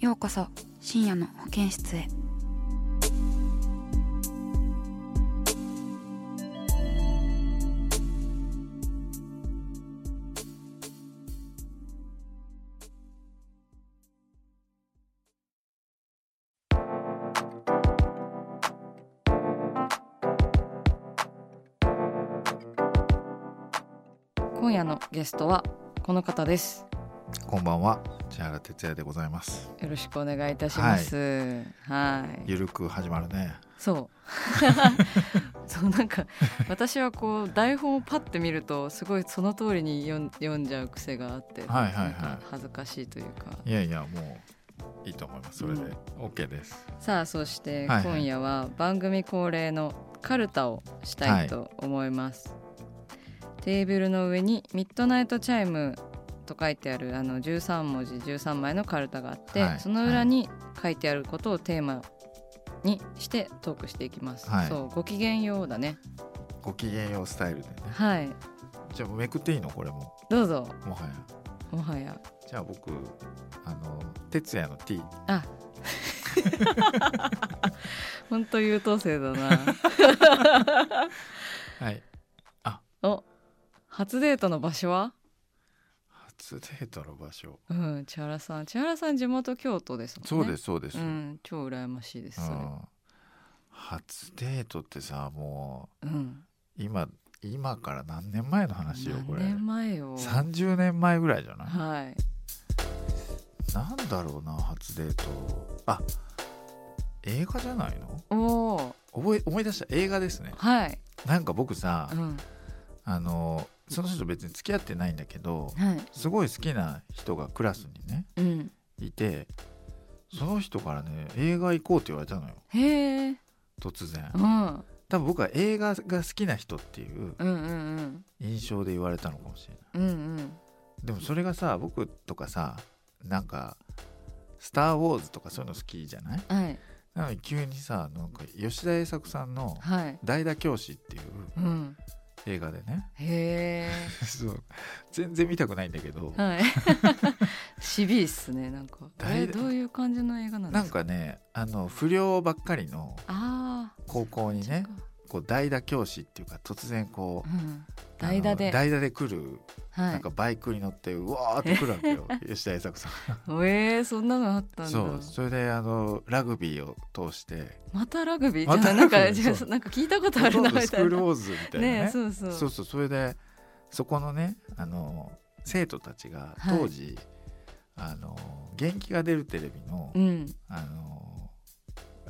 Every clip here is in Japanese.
ようこそ深夜の保健室へ。今夜のゲストはこの方です。こんばんは。千原哲也でございます。よろしくお願いいたします。はい。ゆるく始まるね。そう。そうなんか私はこう台本をパッて見るとすごいその通りに読ん読んじゃう癖があって、はいはいはい。恥ずかしいというか。いやいやもういいと思います。それで、OK です。さあそしてはいはい。今夜は番組恒例のカルタをしたいと思います、テーブルの上にミッドナイトチャイムと書いてあるあの13文字13枚のカルタがあって、はい。その裏に書いてあることをテーマにしてトークしていきます、はい。そうご機嫌ようだね。ごきげんようスタイルでね。はい。じゃあめくっていいの？これも。どうぞ。もはや。もはや。じゃあ僕あの哲也の T あ。本当優等生だな。はい。お初デートの場所は？初デートの場所。うん千原さん千原さん地元京都ですもんね。そうですそうです、うん超羨ましいですそれ。うん。初デートってさもうん。う今今から何年前の話よこれ。何年前よ。30年前ぐらいじゃない？はい。なんだろうな初デート。あ映画じゃないの？おお覚え思い出した。映画ですね。はい。なんか僕さ、うん。あのその人別に付き合ってないんだけどはい。すごい好きな人がクラスにねうん。いてその人からね映画行こうって言われたのよ。へえ。突然。うん。多分僕は映画が好きな人っていう印象で言われたのかもしれない。うんうん。でもそれがさ僕とかさなんか「スター・ウォーズ」とかそういうの好きじゃない？うんはい。なのに急にさなんか吉田栄作さんのはい「代打教師」っていううん映画でね。へ そう。全然見たくないんだけど。えはい。しびいっすねなんか。大えどういう感じの映画なんでなんすかかねあの不良ばっかりの高校にねこう代打教師っていうか突然こううん代打で。代打で来るはなんかバイクに乗ってうわーって来るわけよ。吉田栄作さん。いえー、そんなのあったんだ。そう。それであのラグビーを通して。またラグビー？まなんかじゃあなんか聞いたことあるなみたいな。どスクールウォーズみたいなね。ねそうそう。そうそう。それでそこのねあの生徒たちがはい。当時、あの元気が出るテレビの、うん。あの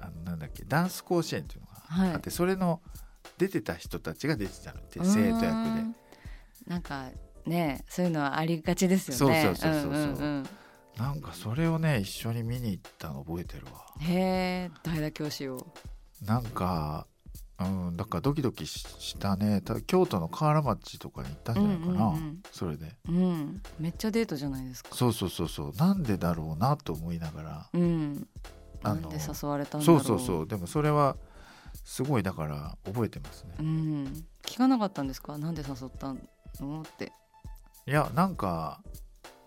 あのなんだっけダンス甲子園っていうのがはいあって、それの出てた人たちが出てたのって生徒役で。うんなんかねそういうのはありがちですよね。そうそうそうそうそう。んんなんかそれをね一緒に見に行ったの覚えてるわ。うんへえ代打教師を？なんかうんだからドキドキししたね。た京都の河原町とかに行ったんじゃないかな、うんうんうん。それで。うん。めっちゃデートじゃないですか。そうそうそうそう。なんでだろうなと思いながらうん。あのなんで誘われたんだろそうそうそう。でもそれはすごいだから覚えてますね。うん。聞かなかったんですか？なんで誘ったの？って。いやなんか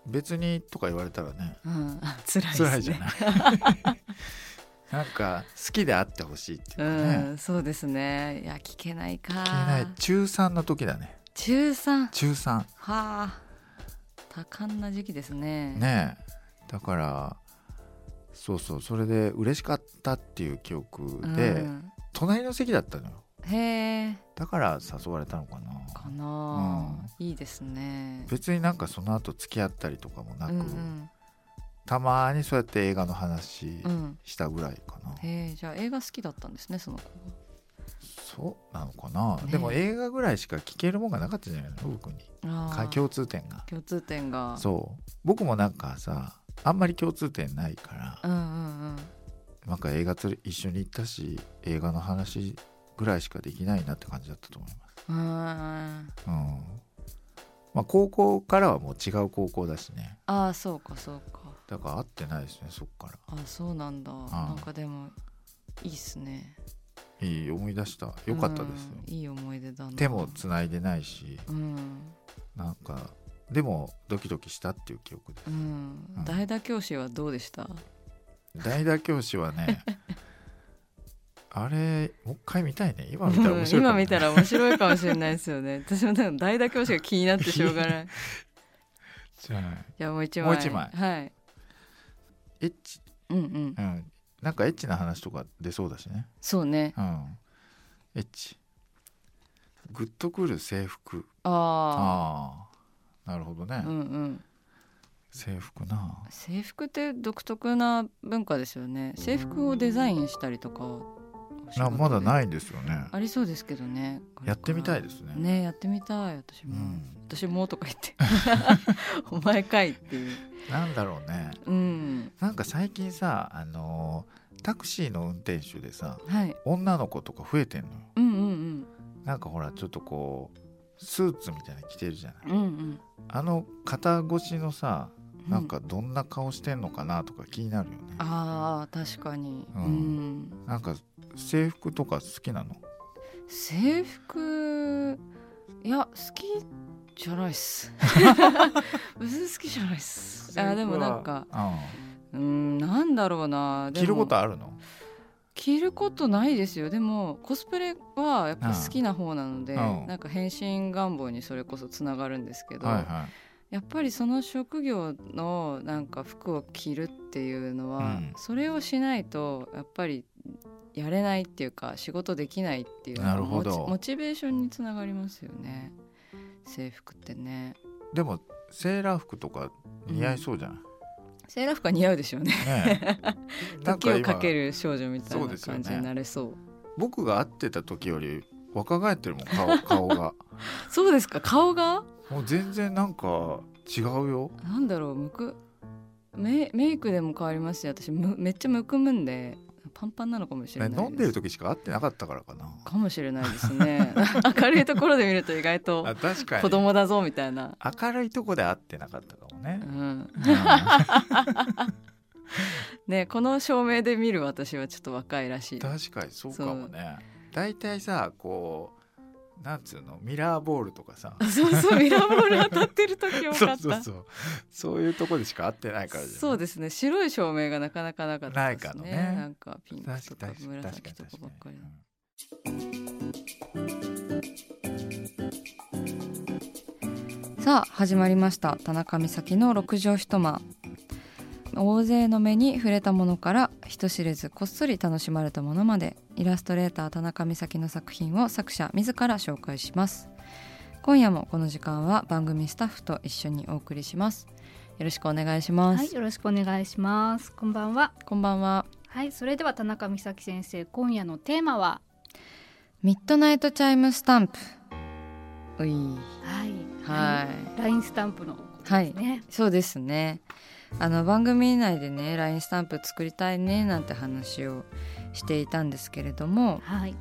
別にとか言われたらね。うん。あ 辛いですね。辛いじゃない。なんか好きであってほしいっていうかね、うんそうですね。いや聞けないか。聞けない。中3の時だね。中3中3はあ。多感な時期ですね。ねえ。だからそうそう。それで嬉しかったっていう記憶で、うん隣の席だったのよ。へえ。だから誘われたのかな。かな、いいですね。別になんかその後付き合ったりとかもなく、うんうん。たまにそうやって映画の話うんしたぐらいかな、へえじゃあ映画好きだったんですねその子そうなのかな、ねでも映画ぐらいしか聞けるもんがなかったじゃないの？僕に。共通点が。共通点が。そう。僕もなんかさあんまり共通点ないから、うんうんなんか映画と一緒に行ったし映画の話ぐらいしかできないなって感じだったと思います。うん。うん。うんまあ高校からはもう違う高校だしね。ああそうかそうか。だから会ってないですねそっから。あそうなんだ。なんかでもいいっすね。いい思い出した。よかったですよ、うんいい思い出だな。手もつないでないし。うん。なんかでもドキドキしたっていう記憶でうん。うん。代打教師はどうでした？代打教師はね あれもう一回見たいね。今見たら面白いね、今見たら面白いかもしれないですよね。私も代打教師が気になってしょうがない。じゃあじゃあもう一枚。もう一枚。はい。エッチ。うんうん。うん。なんかエッチな話とか出そうだしね。そうね。うん。エッチ。グッとくる制服。あああなるほどね、あうんうん制服な。制服って独特な文化ですよね。制服をデザインしたりとか。なまだいないんですよね。ありそうですけどね。やってみたいですね。ねやってみたい。私も、うん。私もとか言って。お前かいっていう。なんだろうね。うん。なんか最近さあのータクシーの運転手でさはい。女の子とか増えてんのよ。うんうんなんかほらちょっとこうスーツみたいなの着てるじゃない。うんうん。うんあの肩越しのさうんなんかどんな顔してんのかなとか気になるよね、あー確かに。ううん。ん、なんか制服とか好きなの？制服いや好きじゃないっす。別に好きじゃないっす。あでもなんかううんなんだろうな。でもん着ることあるの？着ることないですよ。でもコスプレはやっぱ好きな方なので、うん。なんか変身願望にそれこそつながるんですけど、はいはやっぱりその職業のなんか服を着るっていうのは、うん。それをしないとやっぱりやれないっていうか仕事できないっていうなるほど。モチモチベーションにつながりますよね。制服ってね。いでもセーラー服とか似合いそうじゃない、セーラー服は似合うでしょうね。ね 時を今かける少女みたいな感じになれそう。僕が会ってた時より若返ってるもん顔顔が。そうですか？顔が？もう全然なんか違うよ。なんだろうむくメメイクでも変わりますし私むめっちゃむくむんでパンパンなのかもしれない飲んでる時しか会ってなかったからかな。かもしれないですね。明るいところで見ると意外と子供だぞみたいな、明るいとこで会ってなかったかもね。う、ん、うん。ねこの照明で見る私はちょっと若いらしい。確かにそうかもね。大体さこうなんつうの？ミラーボールとかさ。そうそう ミラーボール当たってる時多そかった。うそうそう。そういうとこでしか会ってないからそうですね。白い照明がなかなかなかったですね。ないかのね。なんかピンクとか紫とかばっかりうんさあ始まりました。田中美咲の六畳一間大勢の目に触れたものから人知れずこっそり楽しまれたものまでイラストレーター田中美咲の作品を作者自ら紹介します今夜もこの時間は番組スタッフと一緒にお送りしますよろしくお願いします、はい、よろしくお願いします。こんばんは。こんばんははい、それでは田中美咲先生、今夜のテーマは？ミッドナイトチャイムスタンプういはい。はいラインスタンプのことですね。そうですねあの番組内でね LINE スタンプ作りたいねなんて話をしていたんですけれどもはい。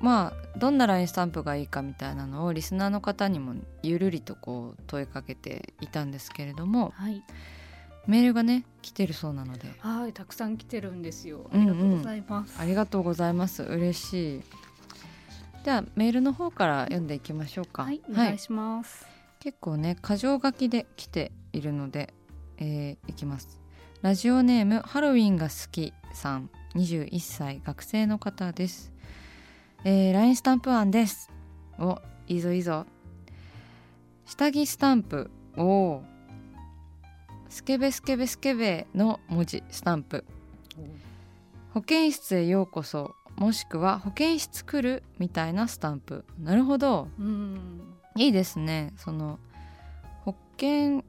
まあどんな LINE スタンプがいいかみたいなのをリスナーの方にもゆるりとこう問いかけていたんですけれどもはい。メールがね来てるそうなのではい、たくさん来てるんですよ。あうんうんりがとうございます。ありがとうございます嬉しいではメールの方から読んでいきましょうかはい、お願いします。結構ね箇条書きで来ているので、えーいきます。ラジオネームハロウィンが好きさん。21歳学生の方です、えー、LINE スタンプ案です。おいいぞいいぞ。下着スタンプ。おー。スケベスケベスケベの文字スタンプ。保健室へようこそ。もしくは保健室来るみたいなスタンプ。なるほど。うん。いいですね。その保健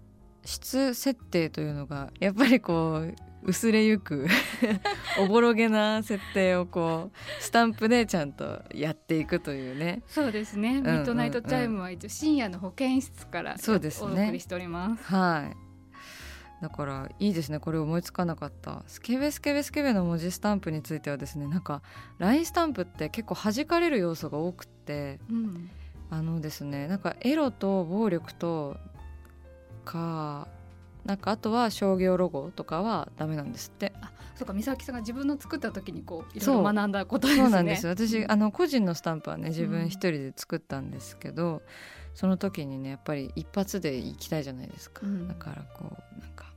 室設定というのがやっぱりこう薄れゆく おぼろげな設定をこうスタンプでちゃんとやっていくというね。そうですね、んミッドナイトチャイムは一応深夜の保健室からそうですね。お送りしております。はい。だからいいですね。これ思いつかなかった。スケベスケベスケベの文字スタンプについてはですねなんか LINE スタンプって結構弾かれる要素が多くって。うん。あのですねなんかエロと暴力とかなんかあとは商業ロゴとかはダメなんですって。そうか美咲さんが自分の作った時にこういろいろ学んだことですね。そうなんです。私、うん。あの個人のスタンプはね自うん。分一人で作ったんですけど、その時にねやっぱり一発で行きたいじゃないですか、うん。だからこうなんか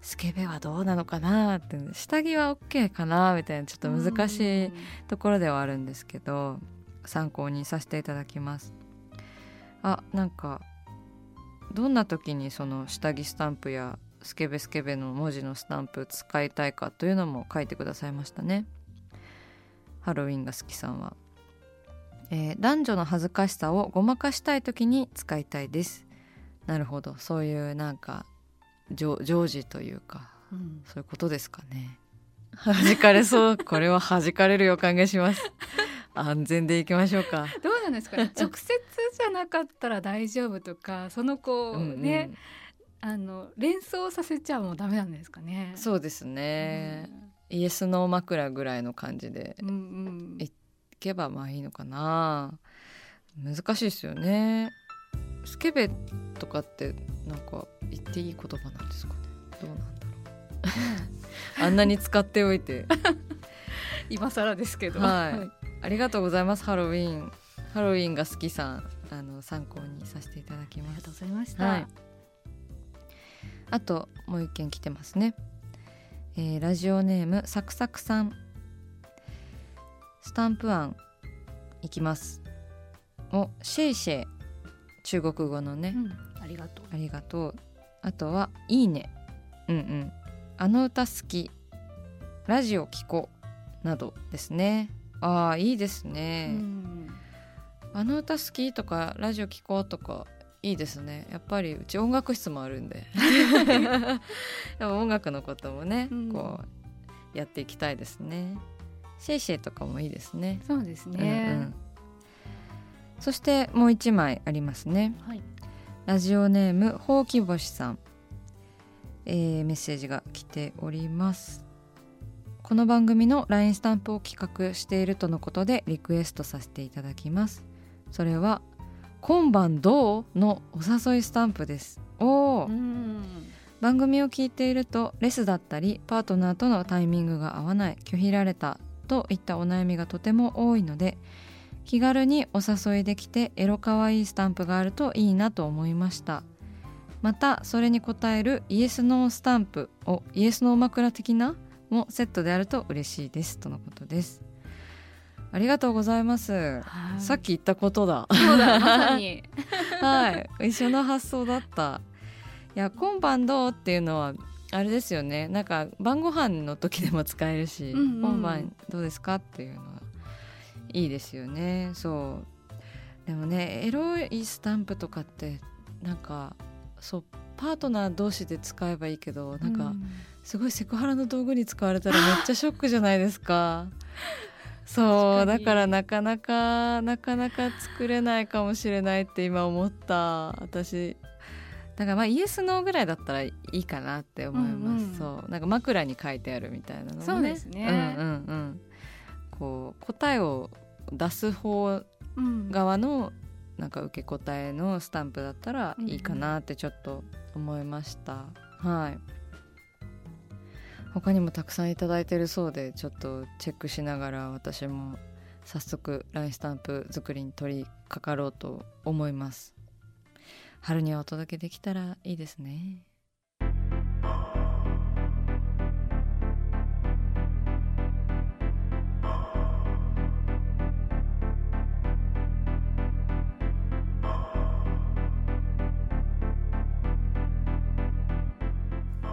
スケベはどうなのかなって下着は OK かなみたいなちょっと難しいところではあるんですけど参考にさせていただきます。あなんかどんな時にその下着スタンプやスケベスケベの文字のスタンプ使いたいかというのも書いてくださいましたねハロウィンが好きさんは、えー男女の恥ずかしさをごまかしたい時に使いたいですなるほどそういうなんか常常時というかうんそういうことですかね。弾かれそう。これは弾かれる予感がします。安全でいきましょうか。どうなんですかね 直接じゃなかったら大丈夫とかその子うんうんね、あの連想させちゃうもダメなんですかねそうですね。イエスの枕ぐらいの感じでうんうんいいけばまあいいのかな。難しいですよね。スケベとかってなんか言っていい言葉なんですかね。どうなんだろう。あんなに使っておいて。今更ですけどはいありがとうございます。ハロウィン。ハロウィンが好きさん、あの参考にさせていただきますありがと。うございました、はい。あともう一件来てますね。えーラジオネームサクサクさん。スタンプ案いきます。おシェイシェイ中国語のね、うんありがとうありがとう。あとはいいね。うんうん。あの歌好き。ラジオ聞こうなどですね。ああいいですね。うん。あの歌好きとかラジオ聞こうとかいいですね。やっぱりうち音楽室もあるんで。やっぱ音楽のこともね、うん。こうやっていきたいですね。シェイシェイとかもいいですね。そうですうんうねん、そしてもう一枚ありますね。はい。ラジオネームほうきぼしさん、えーメッセージが来ておりますこの番組の LINE スタンプを企画しているとのことでリクエストさせていただきます。それは「今晩どう?」のお誘いスタンプです。おー。うん。番組を聞いているとレスだったりパートナーとのタイミングが合わない拒否られたといったお悩みがとても多いので気軽にお誘いできてエロかわいいスタンプがあるといいなと思いました。またそれに応えるイエス・ノースタンプをイエス・ノー枕的なもセットであると嬉しいですとのことですありがとうございます、はいさっき言ったことだそうだ まさにはい、一緒の発想だった。いや、今晩どうっていうのは。あれですよね。なんか晩ご飯の時でも使えるし、うんうん今晩どうですかっていうのはいいですよね。そう。でもね、エロいスタンプとかって、なんか。そう、パートナー同士で使えばいいけど、なんかう。すごいセクハラの道具に使われたらめっちゃショックじゃないですか。そうだからなかなかなかなか作れないかもしれないって今思った私。だからまあイエスノーぐらいだったらいいかなって思います、うんうん。そうなんか枕に書いてあるみたいなのもね。そうですね。うんうんうん。こう答えを出す方うん。側のなんか受け答えのスタンプだったらいいかなってちょっと思いました、はい。他にもたくさんいいてるそうでちょっとチェックしながら私も早速 LINE スタンプ作りに取り掛かろうと思います。春にはお届けできたらいいですね。